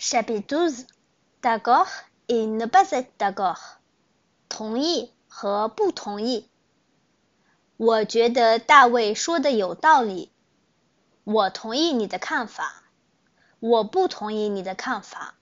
Chapitre douze. D'accord et ne pas être d'accord. 同意和不同意。我觉得大卫说的有道理。我同意你的看法。我不同意你的看法。